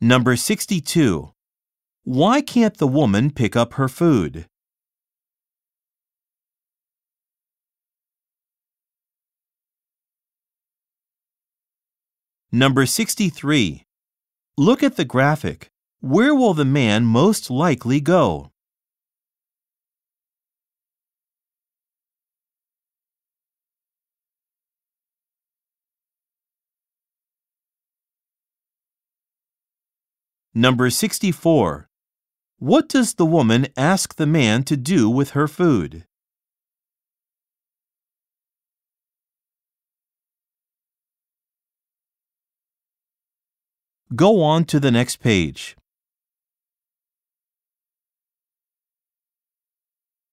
Number 62. Why can't the woman pick up her food? Number 63. Look at the graphic. Where will the man most likely go? Number 64. What does the woman ask the man to do with her food? Go on to the next page.